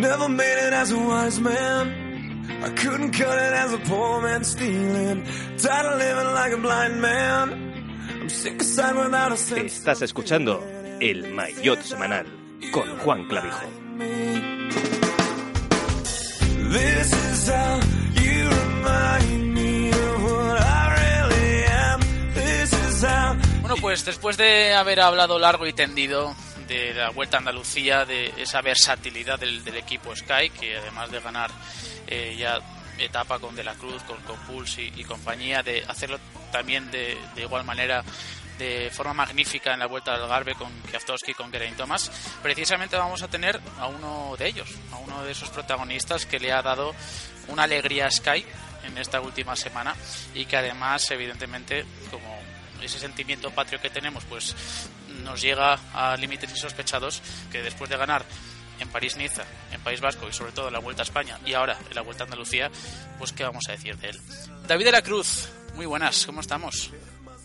Never made it as a wise man. I couldn't cut it as a poor man stealing. Tired of living like a blind man. I'm sick aside without a sense. Estás escuchando El Maillot Semanal con Juan Clavijo. This is how you remind me of what I really am. This is how. Bueno, pues después de haber hablado largo y tendido de la Vuelta a Andalucía, de esa versatilidad del, equipo Sky, que además de ganar eh, ya etapa con De la Cruz, con, con Pulse y, compañía, de hacerlo también de, igual manera de forma magnífica en la vuelta al Garbe con Kwiatkowski con Geraint Thomas, precisamente vamos a tener a uno de ellos, a uno de esos protagonistas que le ha dado una alegría a Sky en esta última semana y que además evidentemente como ese sentimiento patrio que tenemos pues nos llega a límites insospechados que después de ganar en París-Niza, en País Vasco y sobre todo en la Vuelta a España y ahora en la Vuelta a Andalucía, pues qué vamos a decir de él. David de la Cruz, muy buenas, ¿cómo estamos?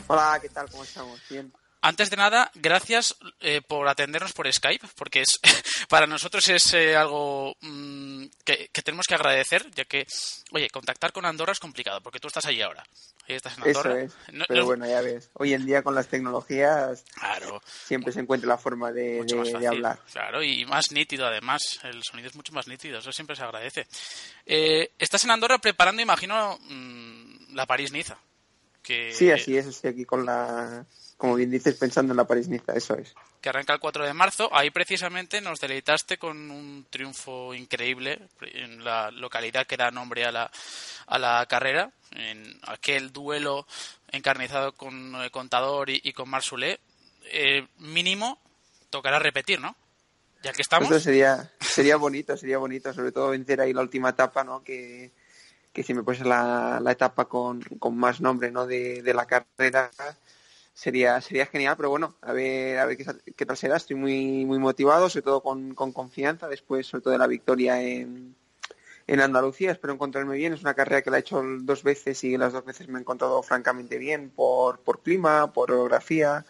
Hola, ¿qué tal? ¿Cómo estamos? Bien. Antes de nada, gracias eh, por atendernos por Skype, porque es para nosotros es eh, algo mm, que, tenemos que agradecer, ya que, oye, contactar con Andorra es complicado, porque tú estás allí ahora. Ahí estás en Andorra. Eso es. Pero bueno, ya ves, hoy en día con las tecnologías siempre se encuentra la forma de, hablar. Claro, y más nítido además, el sonido es mucho más nítido, eso siempre se agradece. Eh, estás en Andorra preparando, imagino, mm, la París-Niza. Que... Sí, así es, estoy aquí con la como bien dices, pensando en la París-Niza, eso es. Que arranca el 4 de marzo. Ahí precisamente nos deleitaste con un triunfo increíble en la localidad que da nombre a la, a la carrera, en aquel duelo encarnizado con eh, Contador y, con Marsulé. Eh, mínimo, tocará repetir, ¿no? Ya que estamos. Eso sería, sería bonito, sería bonito, sobre todo vencer ahí la última etapa, ¿no? Que, que si me puede la, la etapa con, con más nombre, ¿no? De, de la carrera sería sería genial, pero bueno, a ver a ver qué, tal será. Estoy muy muy motivado, sobre todo con, con confianza después, sobre todo de la victoria en, en Andalucía. Espero encontrarme bien. Es una carrera que la he hecho dos veces y las dos veces me he encontrado francamente bien por, por clima, por orografía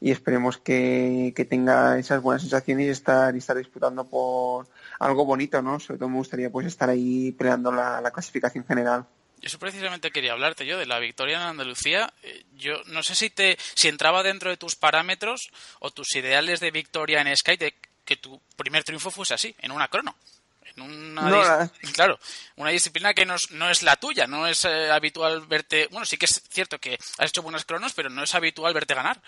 y esperemos que, que tenga esas buenas sensaciones y estar, y estar disputando por algo bonito, ¿no? Sobre todo me gustaría pues estar ahí peleando la, la clasificación general. Eso precisamente quería hablarte yo de la victoria en Andalucía. Eh, yo no sé si te si entraba dentro de tus parámetros o tus ideales de victoria en Sky de que tu primer triunfo fuese así, en una crono. En una claro, una disciplina que no es, la tuya, no es eh, habitual verte, bueno, sí que es cierto que has hecho buenas cronos, pero no es habitual verte ganar.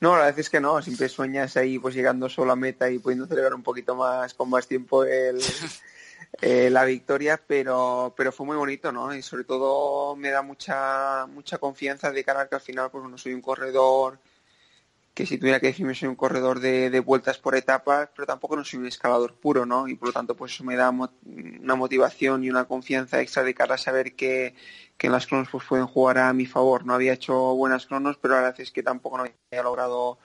No, la verdad es que no, siempre sueñas ahí pues llegando solo a meta y pudiendo celebrar un poquito más con más tiempo el Eh, la victoria, pero, pero fue muy bonito, ¿no? Y sobre todo me da mucha, mucha confianza de cara a que al final, pues no soy un corredor que si tuviera que decirme soy un corredor de, de, vueltas por etapas, pero tampoco no soy un escalador puro, ¿no? Y por lo tanto, pues eso me da una motivación y una confianza extra de cara a saber que, que en las cronos pues pueden jugar a mi favor. No había hecho buenas cronos, pero la verdad es que tampoco no había logrado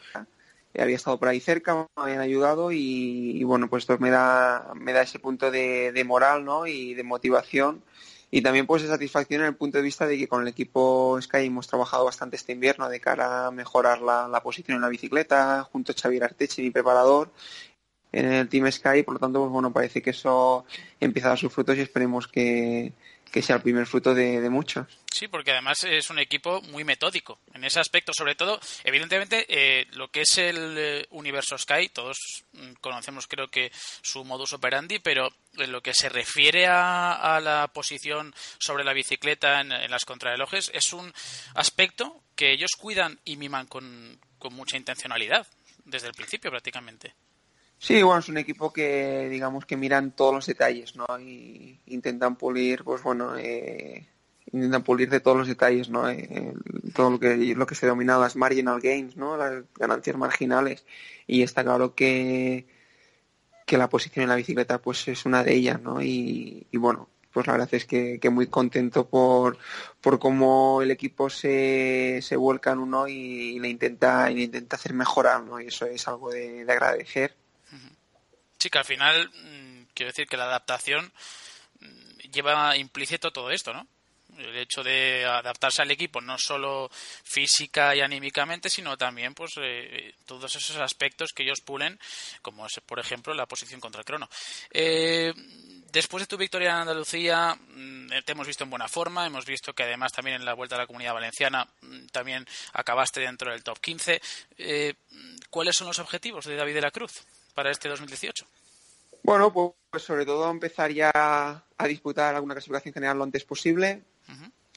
había estado por ahí cerca, me habían ayudado y, bueno, pues esto me da, me da ese punto de, de, moral ¿no? y de motivación y también pues de satisfacción en el punto de vista de que con el equipo Sky hemos trabajado bastante este invierno de cara a mejorar la, la posición en la bicicleta junto a Xavier Arteche, mi preparador, en el Team Sky, por lo tanto, pues bueno, parece que eso empieza a dar sus frutos y esperemos que, que sea el primer fruto de, muchos. Sí, porque además es un equipo muy metódico en ese aspecto, sobre todo, evidentemente, eh, lo que es el eh, universo Sky, todos mm, conocemos creo que su modus operandi, pero en lo que se refiere a, la posición sobre la bicicleta en, las contrarrelojes, es un aspecto que ellos cuidan y miman con, con mucha intencionalidad, desde el principio prácticamente. Sí, bueno, es un equipo que digamos que miran todos los detalles, ¿no? Y intentan pulir, pues bueno, eh, intentan pulir de todos los detalles, ¿no? Eh, todo lo que lo que se denomina las marginal gains, ¿no? Las ganancias marginales. Y está claro que que la posición en la bicicleta pues es una de ellas, ¿no? Y, bueno, pues la verdad es que, muy contento por, por cómo el equipo se, se vuelca en uno y, le intenta y intenta hacer mejorar, ¿no? Y eso es algo de, agradecer. Sí, que al final mm, quiero decir que la adaptación mm, lleva implícito todo esto, ¿no? el hecho de adaptarse al equipo no solo física y anímicamente sino también pues eh, todos esos aspectos que ellos pulen como es por ejemplo la posición contra el crono. Eh, después de tu victoria en Andalucía mm, te hemos visto en buena forma hemos visto que además también en la vuelta a la comunidad valenciana también acabaste dentro del top 15 eh, ¿cuáles son los objetivos de David de la Cruz para este 2018? Bueno, pues, pues sobre todo empezar ya a disputar alguna clasificación general lo antes posible,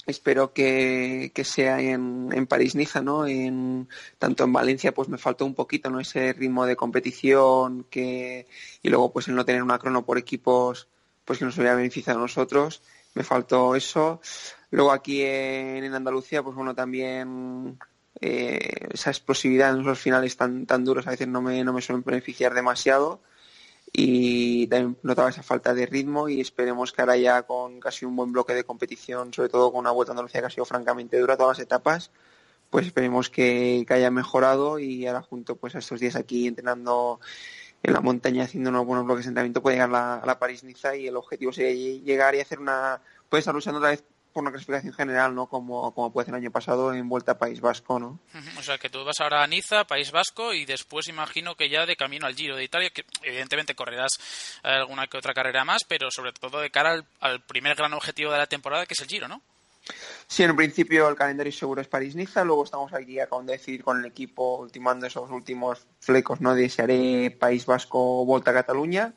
Espero que, sea en, en París-Niza, ¿no? En, tanto en Valencia, pues me faltó un poquito, ¿no? Ese ritmo de competición que, y luego, pues el no tener una crono por equipos, pues que nos hubiera beneficiado a nosotros. Me faltó eso. Luego aquí en, Andalucía, pues bueno, también eh, esa explosividad en los finales tan, tan duros a veces no me, no me suelen beneficiar demasiado. Y también notaba esa falta de ritmo y esperemos que ahora ya con casi un buen bloque de competición, sobre todo con una vuelta a Andalucía que ha sido francamente dura todas las etapas, pues esperemos que, haya mejorado y ahora junto pues a estos días aquí entrenando en la montaña haciendo unos buenos bloques de entrenamiento puede llegar a la, París-Niza y el objetivo sería llegar y hacer una, puede estar luchando otra vez por una clasificación general, ¿no? Como, como puede ser el año pasado en Vuelta a País Vasco, ¿no? O sea, que tú vas ahora a Niza, País Vasco, y después imagino que ya de camino al Giro de Italia, que evidentemente correrás alguna que otra carrera más, pero sobre todo de cara al, primer gran objetivo de la temporada, que es el Giro, ¿no? Sí, en principio el calendario seguro es París-Niza, luego estamos aquí a decidir con el equipo, ultimando esos últimos flecos, ¿no? Desearé País Vasco, Volta a Cataluña,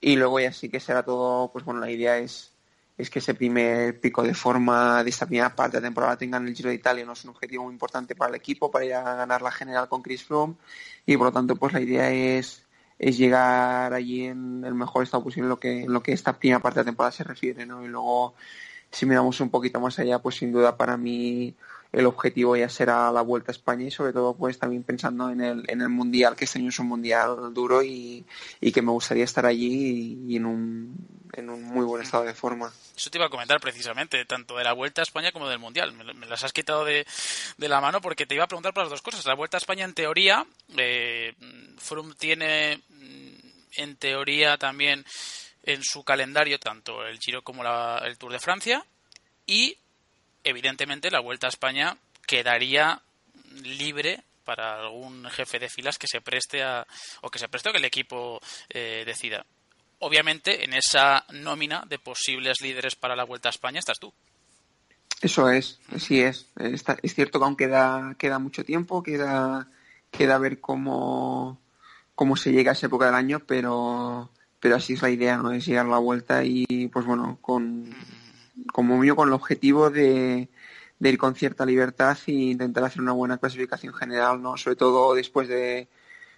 y luego ya sí que será todo, pues bueno, la idea es es que ese primer pico de forma de esta primera parte de la temporada tengan el Giro de Italia no es un objetivo muy importante para el equipo para ir a ganar la general con Chris Froome. Y por lo tanto pues la idea es es llegar allí en el mejor estado posible lo que lo que esta primera parte de la temporada se refiere no y luego si miramos un poquito más allá pues sin duda para mí el objetivo ya será la Vuelta a España y sobre todo pues también pensando en el, en el Mundial, que este año es un Mundial duro y, que me gustaría estar allí y, en, un, en un muy buen estado de forma. Eso te iba a comentar precisamente, tanto de la Vuelta a España como del Mundial. Me, las has quitado de, de, la mano porque te iba a preguntar por las dos cosas. La Vuelta a España, en teoría, eh, Froome tiene, mm, en teoría, también en su calendario tanto el Giro como el Tour de Francia y evidentemente la Vuelta a España quedaría libre para algún jefe de filas que se preste a, o que se preste o que el equipo eh, decida. Obviamente, en esa nómina de posibles líderes para la Vuelta a España estás tú. Eso es, así es. es cierto que aún queda, queda mucho tiempo, queda, queda ver cómo, cómo se llega a esa época del año, pero, pero así es la idea, ¿no? Es llegar a la vuelta y, pues bueno, con, como mío con el objetivo de, ir con cierta libertad e intentar hacer una buena clasificación general, ¿no? Sobre todo después de,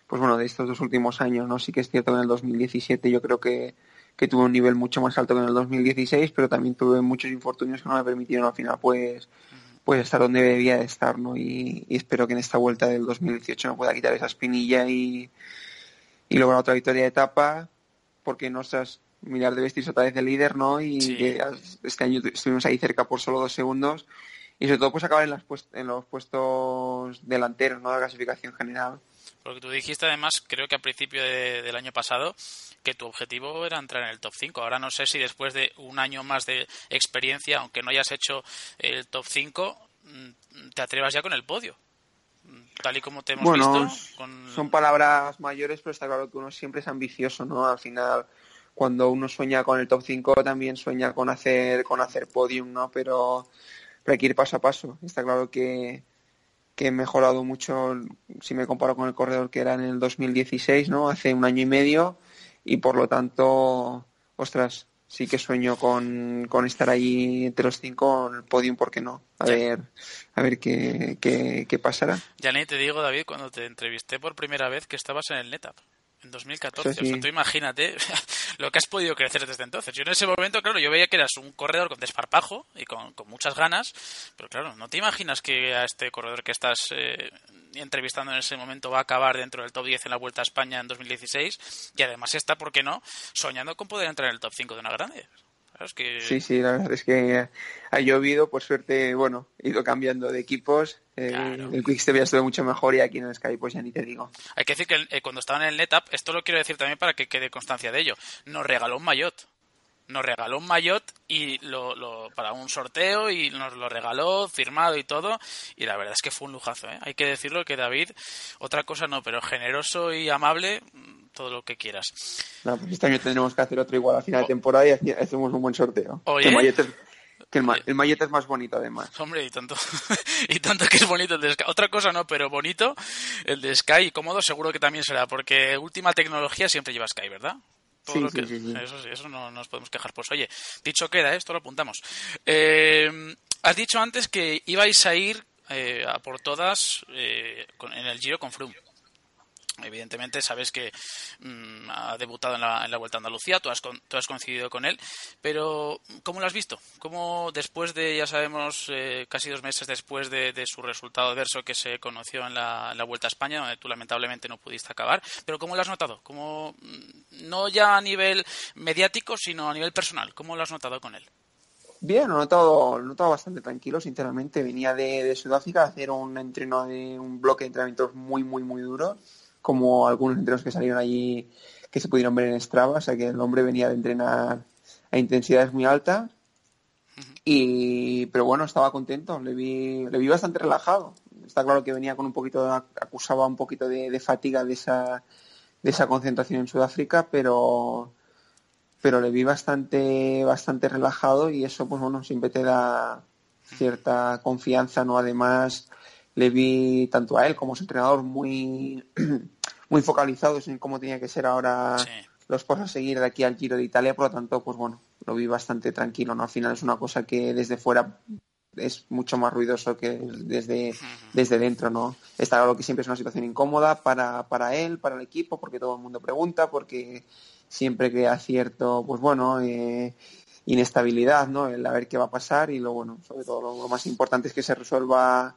pues bueno, de estos dos últimos años, ¿no? Sí que es cierto que en el 2017 yo creo que, que tuve un nivel mucho más alto que en el 2016, pero también tuve muchos infortunios que no me permitieron al final, pues, pues estar donde debía de estar, ¿no? Y, espero que en esta vuelta del 2018 me pueda quitar esa espinilla y, y lograr otra victoria de etapa, porque nuestras mirar de vestirse otra vez de líder, ¿no? Y este año estuvimos ahí cerca por solo dos segundos. Y sobre todo pues acabar en, las en los puestos delanteros, ¿no? De la clasificación general. Porque tú dijiste además, creo que a principio del año pasado, que tu objetivo era entrar en el top 5. Ahora no sé si después de un año más de experiencia, aunque no hayas hecho el top 5, mm, te atrevas ya con el podio. Tal y como te hemos visto. Son palabras mayores, pero está claro que uno siempre es ambicioso, ¿no? Al final cuando uno sueña con el top 5 también sueña con hacer con hacer podium, ¿no? Pero, hay que ir paso a paso. Está claro que, que he mejorado mucho si me comparo con el corredor que era en el 2016, ¿no? Hace un año y medio y por lo tanto, ostras, sí que sueño con, con estar ahí entre los cinco en el podium, ¿por qué no? A ver, a ver qué, qué, qué pasará. Ya ni te digo, David, cuando te entrevisté por primera vez que estabas en el NetApp En 2014. O sea, tú imagínate lo que has podido crecer desde entonces. Yo en ese momento, claro, yo veía que eras un corredor con desparpajo y con, muchas ganas, pero claro, no te imaginas que a este corredor que estás eh, entrevistando en ese momento va a acabar dentro del top 10 en la Vuelta a España en 2016 y además está, ¿por qué no?, soñando con poder entrar en el top 5 de una grande. Sí, sí, la verdad es que ha llovido, por suerte, bueno, he ido cambiando de equipos. Eh, el Quickstep ya estuvo mucho mejor y aquí en el Sky pues ya ni te digo. Hay que decir que eh, cuando estaba en el NetApp, esto lo quiero decir también para que quede constancia de ello, nos regaló un maillot nos regaló un maillot y lo, para un sorteo y nos lo regaló firmado y todo. Y la verdad es que fue un lujazo ¿eh? hay que decirlo que David otra cosa no pero generoso y amable todo lo que quieras. No, pues este año tendremos que hacer otro igual a final de temporada y hacemos un buen sorteo. Oye, el que el, es más bonito además. Hombre y tanto y tanto que es bonito el de Sky. Otra cosa no pero bonito el de Sky y cómodo seguro que también será porque última tecnología siempre lleva Sky verdad sí, sí, sí, Eso, eso no nos podemos quejar. Pues oye, dicho queda, ¿eh? esto lo apuntamos. Eh, has dicho antes que ibais a ir eh, a por todas en el Giro con Froome. Evidentemente sabes que mm, ha debutado en la, en la, Vuelta a Andalucía, tú has, tú has, coincidido con él, pero ¿cómo lo has visto? ¿Cómo después de, ya sabemos, eh, casi dos meses después de, su resultado adverso que se conoció en la, Vuelta a España, donde tú lamentablemente no pudiste acabar, pero ¿cómo lo has notado? ¿Cómo, mm, no ya a nivel mediático, sino a nivel personal, ¿cómo lo has notado con él? Bien, lo he notado, notado bastante tranquilo, sinceramente. Venía de, de Sudáfrica a hacer un entreno de un bloque de entrenamientos muy, muy, muy duro como algunos entrenos que salieron allí que se pudieron ver en Strava, o sea que el hombre venía de entrenar a intensidades muy altas. Y, pero bueno, estaba contento, le vi, le vi bastante relajado. Está claro que venía con un poquito, acusaba un poquito de, fatiga de esa, de esa concentración en Sudáfrica, pero, pero le vi bastante, bastante relajado y eso, pues bueno, siempre te da cierta confianza, ¿no? Además, le vi tanto a él como a su entrenador muy, muy focalizados en cómo tenía que ser ahora los pasos a seguir de aquí al Giro de Italia, por lo tanto, pues bueno, lo vi bastante tranquilo, ¿no? Al final es una cosa que desde fuera es mucho más ruidoso que desde, desde dentro, ¿no? Está claro que siempre es una situación incómoda para, para él, para el equipo, porque todo el mundo pregunta, porque siempre crea cierto, pues bueno, eh, inestabilidad, ¿no? El a ver qué va a pasar y lo bueno, sobre todo lo más importante es que se resuelva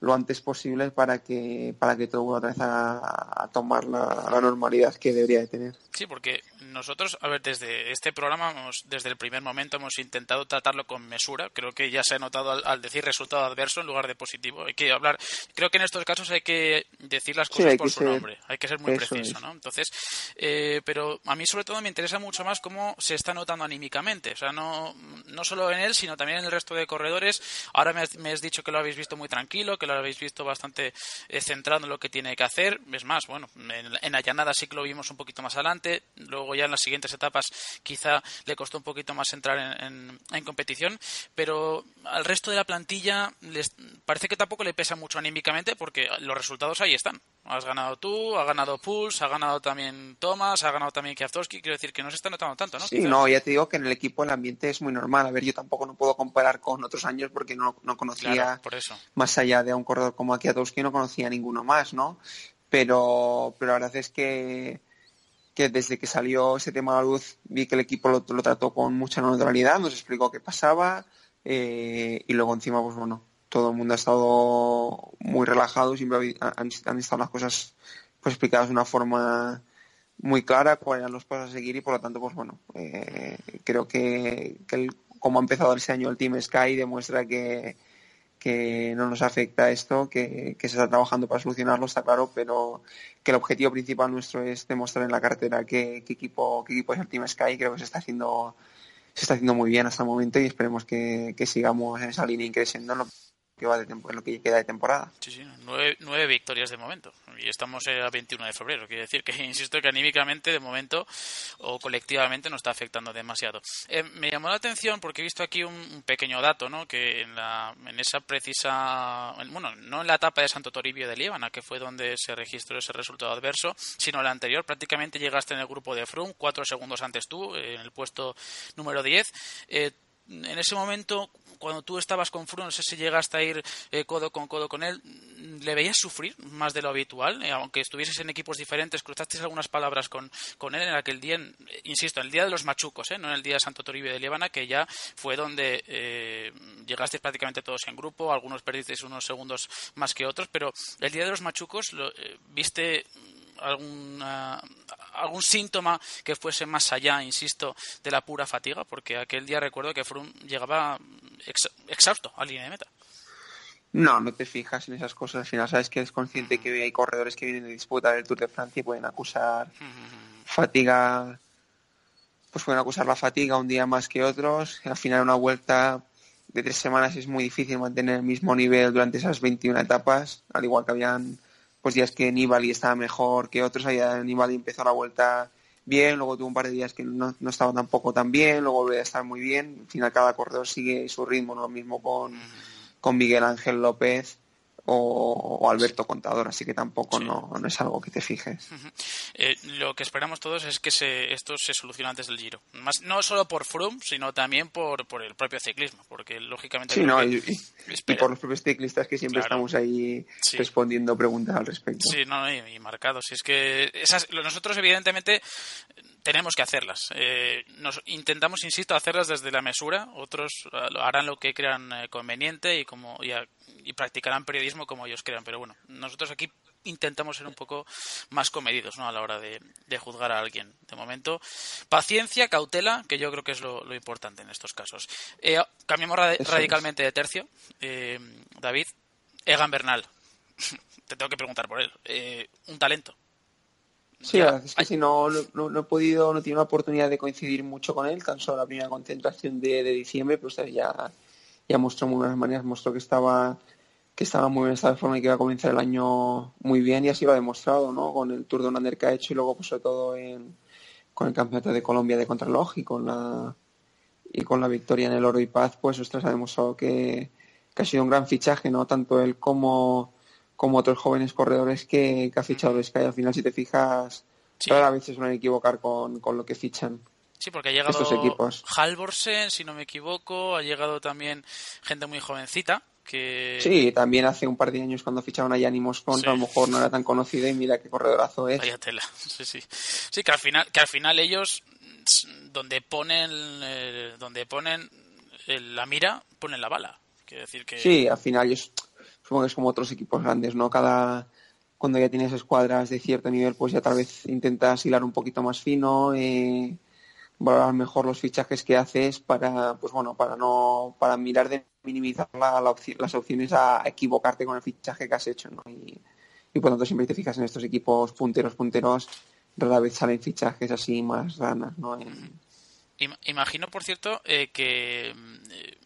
lo antes posible para que para que todo vuelva otra vez a, tomar la, normalidad que debería de tener. Sí, porque nosotros, a ver, desde este programa, desde el primer momento hemos intentado tratarlo con mesura. Creo que ya se ha notado al, decir resultado adverso en lugar de positivo. Hay que hablar, creo que en estos casos hay que decir las cosas por su nombre. Hay que ser muy preciso, ¿no? Entonces, eh, pero a mí sobre todo me interesa mucho más cómo se está notando anímicamente. O sea, no, no solo en él, sino también en el resto de corredores. Ahora me has, me has dicho que lo habéis visto muy tranquilo, que lo habéis visto bastante eh, centrado en lo que tiene que hacer. Es más, bueno, en, en Allanada sí que lo vimos un poquito más adelante. Luego ya en las siguientes etapas quizá le costó un poquito más entrar en, en, competición. Pero al resto de la plantilla les parece que tampoco le pesa mucho anímicamente porque los resultados ahí están. Has ganado tú, ha ganado Pulse, ha ganado también Thomas, ha ganado también Kwiatkowski. Quiero decir que no se está notando tanto, ¿no? Sí, no, ya te digo que en el equipo el ambiente es muy normal. A ver, yo tampoco no puedo comparar con otros años porque no, no conocía, por eso. más allá de un corredor como Kwiatkowski, no conocía ninguno más, ¿no? Pero, pero la verdad es que, que desde que salió ese tema a la luz vi que el equipo lo, trató con mucha neutralidad, nos explicó qué pasaba eh, y luego encima, pues bueno, todo el mundo ha estado muy relajado, siempre han, estado las cosas pues explicadas de una forma muy clara, cuáles eran los pasos a seguir y por lo tanto, pues bueno, eh, creo que, como ha empezado ese año el Team Sky demuestra que, que no nos afecta esto, que, se está trabajando para solucionarlo, está claro, pero que el objetivo principal nuestro es demostrar en la cartera qué, equipo, qué equipo es el Team Sky, creo que se está haciendo se está haciendo muy bien hasta el momento y esperemos que, que sigamos en esa línea increciendo lo que queda de temporada. Sí, sí, nueve, victorias de momento. Y estamos a 21 de febrero. Quiere decir que, insisto, que anímicamente, de momento, o colectivamente, no está afectando demasiado. Eh, me llamó la atención porque he visto aquí un, pequeño dato, ¿no? Que en, la, en esa precisa. Bueno, no en la etapa de Santo Toribio de Líbana, que fue donde se registró ese resultado adverso, sino la anterior. Prácticamente llegaste en el grupo de Froome, cuatro segundos antes tú, en el puesto número 10. Eh, en ese momento cuando tú estabas con Froome, no sé si llegaste a ir eh, codo con codo con él, ¿le veías sufrir más de lo habitual? Eh, aunque estuvieses en equipos diferentes, cruzaste algunas palabras con, con él en aquel día, insisto, en el día de los machucos, ¿eh? no en el día de Santo Toribio de Líbana, que ya fue donde eh, llegasteis prácticamente todos en grupo, algunos perdisteis unos segundos más que otros, pero el día de los machucos, lo, ¿viste algún, algún síntoma que fuese más allá, insisto, de la pura fatiga, porque aquel día recuerdo que Froome llegaba exhausto a línea de meta. No, no te fijas en esas cosas. Al final sabes que es consciente que hay corredores que vienen de disputa del Tour de Francia y pueden acusar fatiga, pues pueden acusar la fatiga un día más que otros. Al final una vuelta de tres semanas es muy difícil mantener el mismo nivel durante esas 21 etapas, al igual que habían pues días que Nibali estaba mejor que otros, allá Nibali empezó la vuelta bien, luego tuvo un par de días que no, no estaba tampoco tan bien, luego volvió a estar muy bien, al final cada corredor sigue su ritmo, ¿no? lo mismo con, con Miguel Ángel López, o, Alberto Contador, así que tampoco no, no, es algo que te fijes. Eh, lo que esperamos todos es que se, esto se solucione antes del Giro. Más, no solo por Froome, sino también por, por el propio ciclismo, porque lógicamente... Sí, no, y, por los propios ciclistas que siempre estamos ahí respondiendo preguntas al respecto. Sí, no, y, marcados. es que esas, nosotros evidentemente tenemos que hacerlas. Eh, nos intentamos, insisto, hacerlas desde la mesura. Otros eh, harán lo que crean conveniente y como y practicarán periodismo como ellos crean. Pero bueno, nosotros aquí intentamos ser un poco más comedidos ¿no? a la hora de, juzgar a alguien. De momento, paciencia, cautela, que yo creo que es lo, importante en estos casos. Eh, cambiamos radicalmente de tercio. Eh, David, Egan Bernal. Te tengo que preguntar por él. Eh, un talento. Sí, es que si no, no, he podido, no tiene la oportunidad de coincidir mucho con él, tan solo la primera concentración de, diciembre, pues ya, ya mostró muy buenas maneras, mostró que estaba que estaba muy bien estado de forma y que iba a comenzar el año muy bien y así lo ha demostrado, ¿no? Con el Tour de Under que ha hecho y luego pues sobre todo en, con el Campeonato de Colombia de Contraloj y con la y con la victoria en el Oro y Paz, pues ostras, ha demostrado que, ha sido un gran fichaje, ¿no? Tanto él como, como otros jóvenes corredores que, ha fichado Sky. Al final, si te fijas, sí. rara vez se suelen equivocar con, con lo que fichan. Sí, porque ha llegado estos equipos. Halvorsen, si no me equivoco, ha llegado también gente muy jovencita, Sí, también hace un par de años cuando ficharon a Yanni Moscon, a lo mejor no era tan conocido y mira qué corredorazo es. Vaya tela, sí, sí. Sí, que al final, que al final ellos, donde ponen, eh, donde ponen la mira, ponen la bala. Quiero decir que... Sí, al final ellos, supongo que es como otros equipos grandes, ¿no? Cada, cuando ya tienes escuadras de cierto nivel, pues ya tal vez intentas hilar un poquito más fino, eh, valorar mejor los fichajes que haces para, pues bueno, para no, para mirar de minimizar las opciones a equivocarte con el fichaje que has hecho, ¿no? Y, por lo tanto siempre te fijas en estos equipos punteros, punteros, rara vez salen fichajes así más ranas, ¿no? Imagino, por cierto, eh, que eh,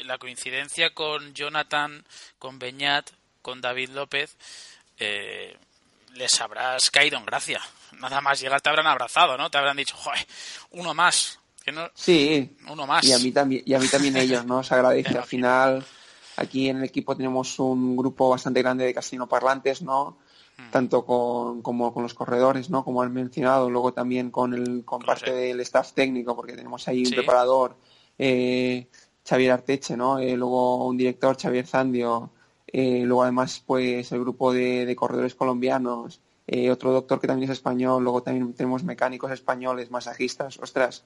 la coincidencia con Jonathan, con Beñat, con David López, eh, les habrás caído en gracia. Nada más llegar te habrán abrazado, ¿no? Te habrán dicho, joder, uno más. Sí. Uno más. Y a mí también, y a mí también ellos, ¿no? Se agradece. Al final, aquí en el equipo tenemos un grupo bastante grande de parlantes, ¿no? Hmm. Tanto con, como con los corredores, ¿no? Como han mencionado, luego también con el con parte del staff técnico, porque tenemos ahí un preparador, eh, Xavier Arteche, ¿no? Eh, luego un director, Xavier Zandio, eh, luego además pues el grupo de, corredores colombianos, eh, otro doctor que también es español, luego también tenemos mecánicos españoles, masajistas, ostras,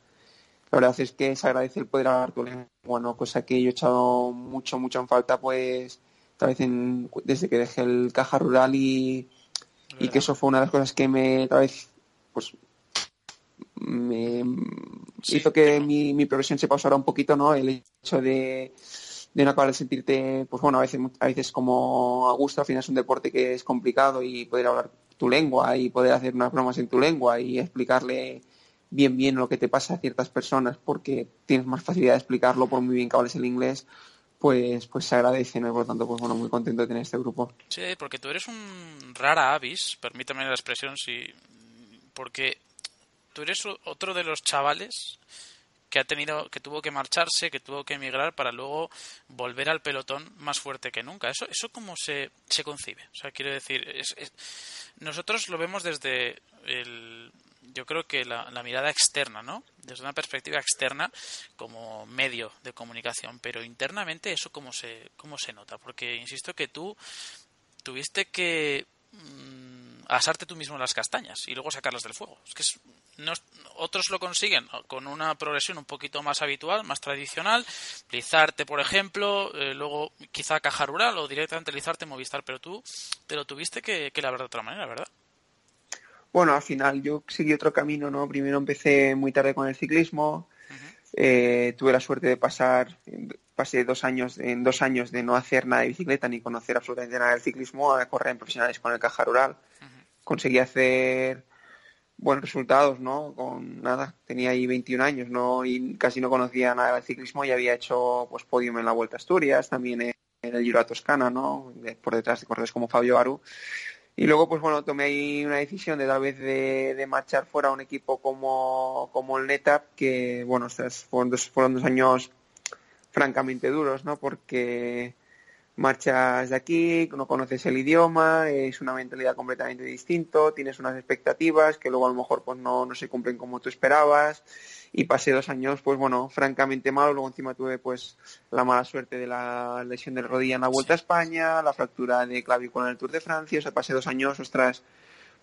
la verdad es que se agradece el poder hablar tu lengua, ¿no? cosa que yo he echado mucho, mucho en falta, pues, tal vez desde que dejé el caja rural y, y que eso fue una de las cosas que me, tal vez, pues, me hizo que mi, mi progresión se pausara un poquito, ¿no? El hecho de, de no acabar de sentirte, pues bueno, a veces, a veces como a gusto, al final es un deporte que es complicado y poder hablar tu lengua y poder hacer unas bromas en tu lengua y explicarle bien bien lo que te pasa a ciertas personas porque tienes más facilidad de explicarlo por muy bien que hables el inglés, pues, pues se agradece, ¿no? por lo tanto, pues bueno, muy contento de tener este grupo. Sí, porque tú eres un rara avis, permítame la expresión, sí, porque tú eres otro de los chavales que ha tenido que tuvo que marcharse, que tuvo que emigrar para luego volver al pelotón más fuerte que nunca. Eso eso cómo se, se concibe? O sea, quiero decir, nosotros lo vemos desde el yo creo que la, mirada externa, ¿no? Desde una perspectiva externa como medio de comunicación, pero internamente eso cómo se, cómo se nota, porque insisto que tú tuviste que mm, asarte tú mismo las castañas y luego sacarlas del fuego. Es que no, otros lo consiguen con una progresión un poquito más habitual, más tradicional, Lizarte, por ejemplo, eh, luego quizá Caja Rural o directamente Lizarte Movistar, pero tú te lo tuviste que, que ver de otra manera, ¿verdad? Bueno, al final yo seguí otro camino, ¿no? Primero empecé muy tarde con el ciclismo, eh, tuve la suerte de pasar, pasé dos años, en dos años de no hacer nada de bicicleta ni conocer absolutamente nada del ciclismo a correr en profesionales con el Caja Rural. Conseguí hacer buenos resultados, ¿no? Con nada, tenía ahí 21 años, ¿no? Y casi no conocía nada del ciclismo y había hecho, pues, podium en la Vuelta a Asturias, también en el Giro a Toscana, ¿no? Por detrás de corredores como Fabio Aru. Y luego, pues bueno, tomé ahí una decisión de tal vez de, marchar fuera a un equipo como, como el NetApp, que, bueno, fueron dos, fueron dos años francamente duros, ¿no? Porque marchas de aquí, no conoces el idioma, es una mentalidad completamente distinta, tienes unas expectativas que luego a lo mejor pues no, no se cumplen como tú esperabas y pasé dos años pues bueno, francamente malo, luego encima tuve pues la mala suerte de la lesión de rodilla en la Vuelta a España, la fractura de clavícula en el Tour de Francia, o sea, pasé dos años, ostras,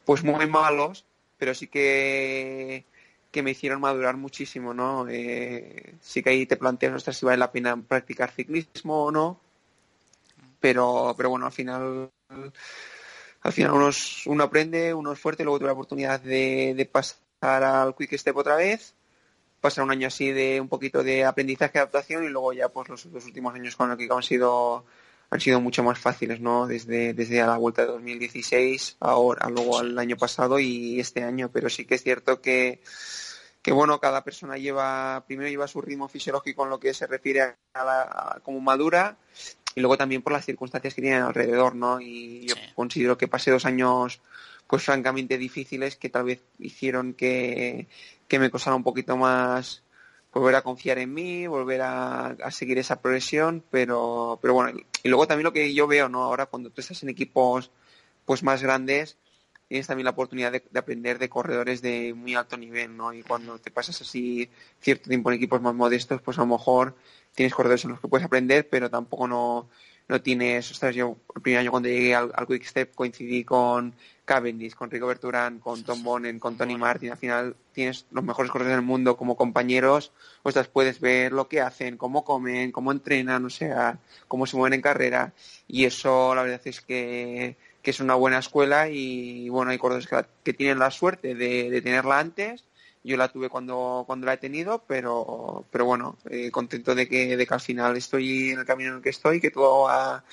pues muy malos, pero sí que que me hicieron madurar muchísimo, ¿no? Eh, sí que ahí te planteas, ostras, si vale la pena practicar ciclismo o no, pero, pero bueno, al final al final uno, aprende, uno es fuerte, luego tuve la oportunidad de, pasar al Quick Step otra vez, pasar un año así de un poquito de aprendizaje, adaptación y luego ya pues los, últimos años con el Quick han sido han sido mucho más fáciles, ¿no? Desde, desde a la vuelta de 2016, ahora, luego al año pasado y este año, pero sí que es cierto que, que bueno, cada persona lleva, primero lleva su ritmo fisiológico en lo que se refiere a, la, como madura y luego también por las circunstancias que tienen alrededor, ¿no? Y yo considero que pasé dos años pues francamente difíciles que tal vez hicieron que, me costara un poquito más volver a confiar en mí, volver a, seguir esa progresión, pero, pero bueno, y luego también lo que yo veo, ¿no? Ahora cuando tú estás en equipos pues más grandes, tienes también la oportunidad de, aprender de corredores de muy alto nivel, ¿no? Y cuando te pasas así cierto tiempo en equipos más modestos, pues a lo mejor tienes corredores en los que puedes aprender, pero tampoco no, no tienes, ostras, yo el primer año cuando llegué al, Quick Step coincidí con Cavendish, con Rico Berturán, con Tom Bonnen, con Tony Martin, al final tienes los mejores corredores del mundo como compañeros, ostras, puedes ver lo que hacen, cómo comen, cómo entrenan, o sea, cómo se mueven en carrera, y eso la verdad es que, que es una buena escuela y bueno, hay corredores que, tienen la suerte de, de tenerla antes yo la tuve cuando, cuando la he tenido, pero, pero bueno, eh, contento de que, de que al final estoy en el camino en el que estoy, que todo va,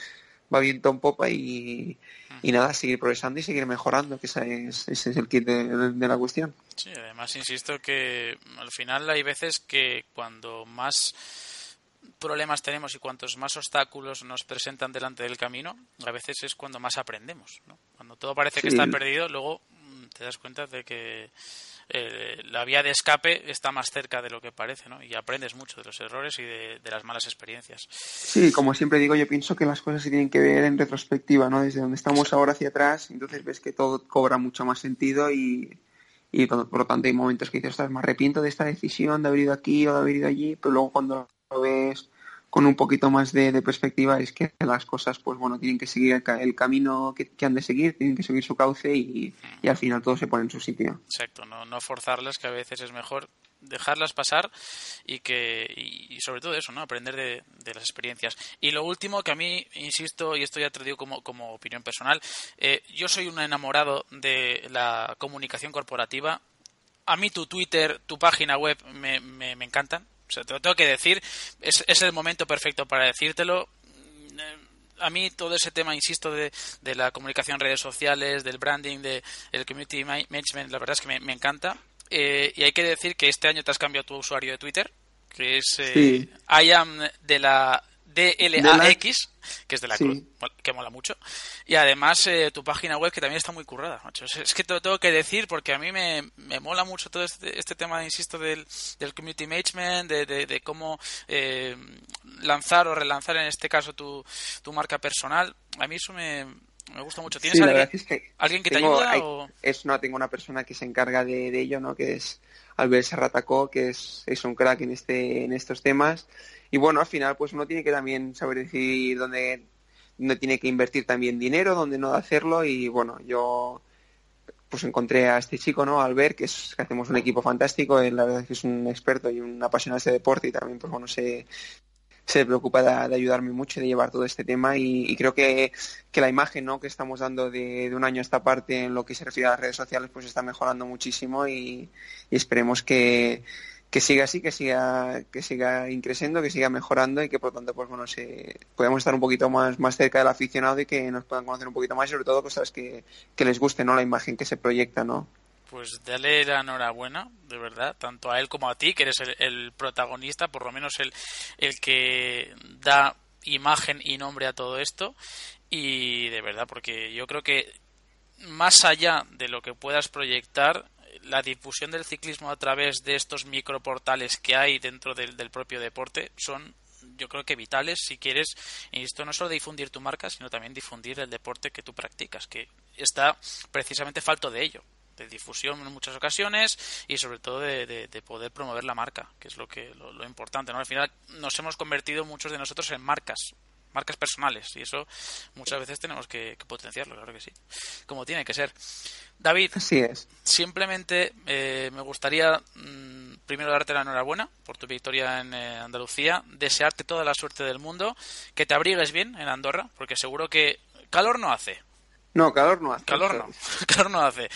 va bien en popa y, y nada, seguir progresando y seguir mejorando, que ese es, ese es el kit de, la cuestión. Sí, además insisto que al final hay veces que cuando más problemas tenemos y cuantos más obstáculos nos presentan delante del camino, a veces es cuando más aprendemos. ¿no? Cuando todo parece que está perdido, luego mm, te das cuenta de que eh, la vía de escape está más cerca de lo que parece, ¿no? Y aprendes mucho de los errores y de, las malas experiencias. Sí, como siempre digo, yo pienso que las cosas se tienen que ver en retrospectiva, ¿no? Desde donde estamos ahora hacia atrás, entonces ves que todo cobra mucho más sentido y, y por, lo tanto hay momentos que dices, estás me arrepiento de esta decisión, de haber ido aquí o de haber ido allí, pero luego cuando lo ves con un poquito más de, perspectiva es que las cosas, pues bueno, tienen que seguir el, camino que, han de seguir, tienen que seguir su cauce y, al final todo se pone en su sitio. Exacto, no, no forzarlas, que a veces es mejor dejarlas pasar y que y sobre todo eso no aprender de, las experiencias. Y lo último que a mí insisto y esto ya te digo como, como opinión personal eh, yo soy un enamorado de la comunicación corporativa. A mí tu Twitter tu página web me, me encantan o sea, te lo tengo que decir, es, es el momento perfecto para decírtelo a mí todo ese tema, insisto, de, de, la comunicación en redes sociales, del branding, del de, community management, la verdad es que me, encanta. Eh, y hay que decir que este año te has cambiado tu usuario de Twitter, que es eh, I am de la DLAX, que es de la Cruz, que mola mucho. Y además eh, tu página web que también está muy currada, macho. Es, que te lo tengo que decir porque a mí me, me mola mucho todo este, este tema, insisto, del, del community management, de, de, cómo eh, lanzar o relanzar en este caso tu, tu marca personal. A mí eso me, Me gusta mucho. ¿Tienes alguien, que, te ayuda? Es, no, tengo una persona que se encarga de, ello, ¿no? Que es Albert Serratacó, que es, es un crack en, este, en estos temas. Y bueno, al final, pues uno tiene que también saber decidir dónde, dónde tiene que invertir también dinero, dónde no hacerlo. Y bueno, yo pues encontré a este chico, ¿no? Albert, que, es, que hacemos un equipo fantástico, él la verdad es que es un experto y un apasionado de este deporte y también, pues bueno, se, se preocupa de, ayudarme mucho, de llevar todo este tema y, creo que, la imagen ¿no? que estamos dando de, un año a esta parte en lo que se refiere a las redes sociales pues está mejorando muchísimo y esperemos que, que siga así, que siga, que siga increciendo, que siga mejorando y que por tanto pues bueno se podemos estar un poquito más, más cerca del aficionado y que nos puedan conocer un poquito más y sobre todo cosas que, que les guste, ¿no? La imagen que se proyecta, ¿no? Pues dale la enhorabuena, de verdad, tanto a él como a ti, que eres el, protagonista, por lo menos el, el que da imagen y nombre a todo esto. Y de verdad, porque yo creo que más allá de lo que puedas proyectar, la difusión del ciclismo a través de estos microportales que hay dentro del, propio deporte son yo creo que vitales si quieres, esto no solo difundir tu marca, sino también difundir el deporte que tú practicas, que está precisamente falto de ello, de difusión en muchas ocasiones y sobre todo de, poder promover la marca, que es lo que lo, importante, ¿no? Al final nos hemos convertido muchos de nosotros en marcas, marcas personales y eso muchas veces tenemos que, potenciarlo, claro que sí, como tiene que ser. David, Así es. simplemente eh, me gustaría mm, primero darte la enhorabuena por tu victoria en eh, Andalucía, desearte toda la suerte del mundo, que te abrigues bien en Andorra, porque seguro que calor no hace. No, calor no hace. Calor no, calor no hace.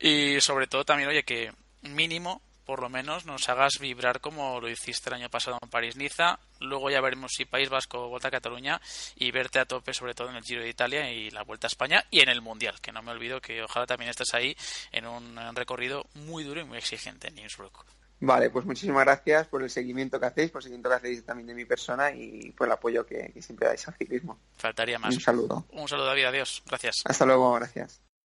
Y sobre todo también, oye, que mínimo por lo menos nos hagas vibrar como lo hiciste el año pasado en París-Niza. Luego ya veremos si País Vasco Vuelta a Cataluña y verte a tope sobre todo en el Giro de Italia y la Vuelta a España y en el Mundial, que no me olvido que ojalá también estés ahí en un recorrido muy duro y muy exigente en Innsbruck. Vale, pues muchísimas gracias por el seguimiento que hacéis, por el seguimiento que hacéis también de mi persona y por el apoyo que, siempre dais al ciclismo. Faltaría más. Un saludo. Un saludo, David. Adiós. Gracias. Hasta luego. Gracias.